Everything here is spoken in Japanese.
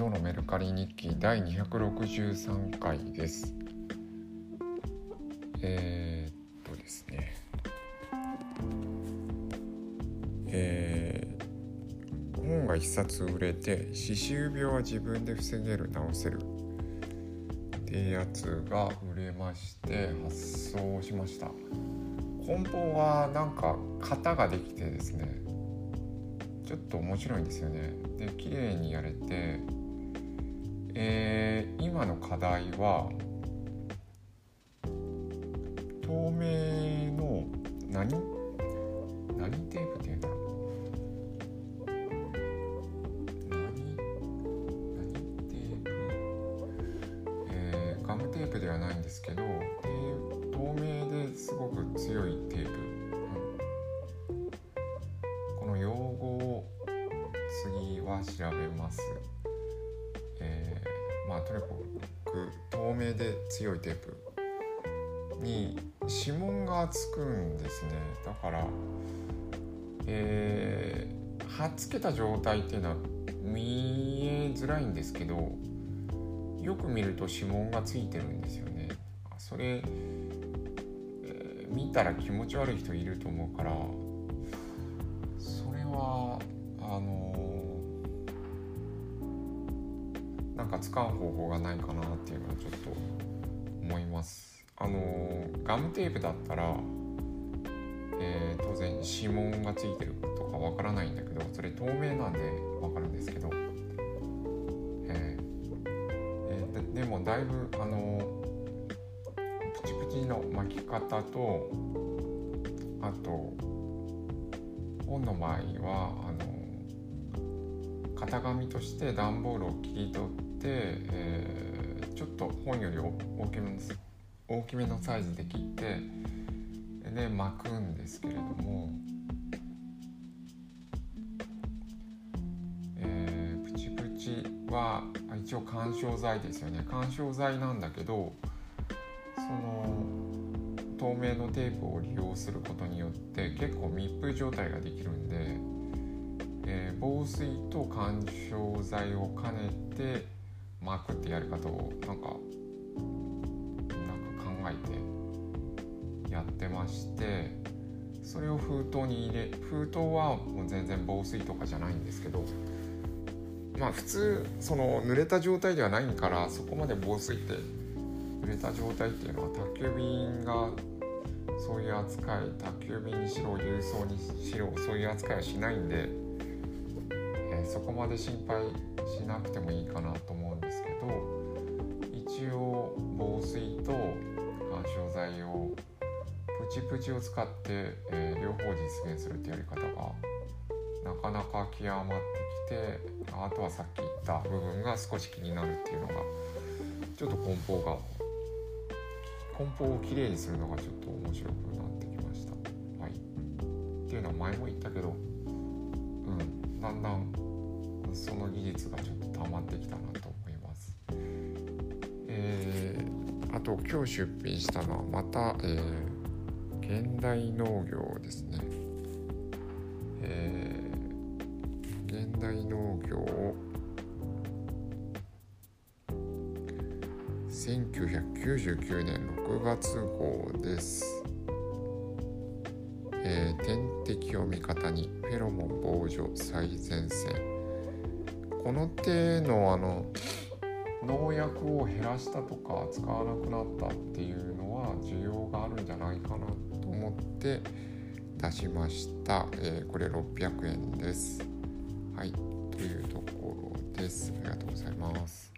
ゾウのメルカリ日記第263回です。えー、っとですね。えー、本が一冊売れて歯周病は自分で防げる治せるっていうやつが売れまして発送しました。梱包はなんか型ができてですねちょっと面白いんですよねで綺麗にやれてえー、今の課題は透明の何？何テープっていうんだ？ろう何？何テープ？えー、ガムテープではないんですけど透明ですごく強いテープ、うん、この用語を次は調べます。まあとにかく透明で強いテープに指紋がつくんですね。だからえー、貼っつけた状態っていうのは見えづらいんですけどよく見ると指紋がついてるんですよね。それ、えー、見たら気持ち悪い人いると思うからか使う方法がないかなっていうのはちょっと思います。あのガムテープだったら、えー、当然指紋がついてるとかわからないんだけどそれ透明なんでわかるんですけど、えーえー、ででもだいぶあのプチプチの巻き方とあと本の場合はあ型紙として段ボールを切り取って、えー、ちょっと本より大きめの大きめのサイズで切ってで巻くんですけれども、えー、プチプチは一応緩衝材ですよね。緩衝材なんだけどその透明のテープを利用することによって結構密封状態ができるんで、えー、防水と緩衝材を兼ねてマークってやり方をなんかなんか考えてやってましてそれを封筒に入れ封筒はもう全然防水とかじゃないんですけどまあ普通その濡れた状態ではないからそこまで防水って濡れた状態っていうのは宅急便がそういう扱い宅急便にしろ郵送にしろそういう扱いはしないんで、そこまで心配しなくてもいいかなと思うんですけど一応防水と緩衝材をプチプチを使って、えー、両方実現するってやり方がなかなか極まってきてあとはさっき言った部分が少し気になるっていうのがちょっと梱包が梱包をきれいにするのがちょっと面白くなってきました。はい、っていうのは前も言ったけど、うん、だんだんその技術がちょっと溜まってきたなと思います。えー、あと今日出品したのはまた、えー、現代農業ですね。えー、現代農業を1999年6月号です。えー、天敵を味方にフェロモン防除最前線この手のあの農薬を減らしたとか使わなくなったっていうのは需要があるんじゃないかなと思って出しました、えー、これ600円です。はい。というところです。ありがとうございます。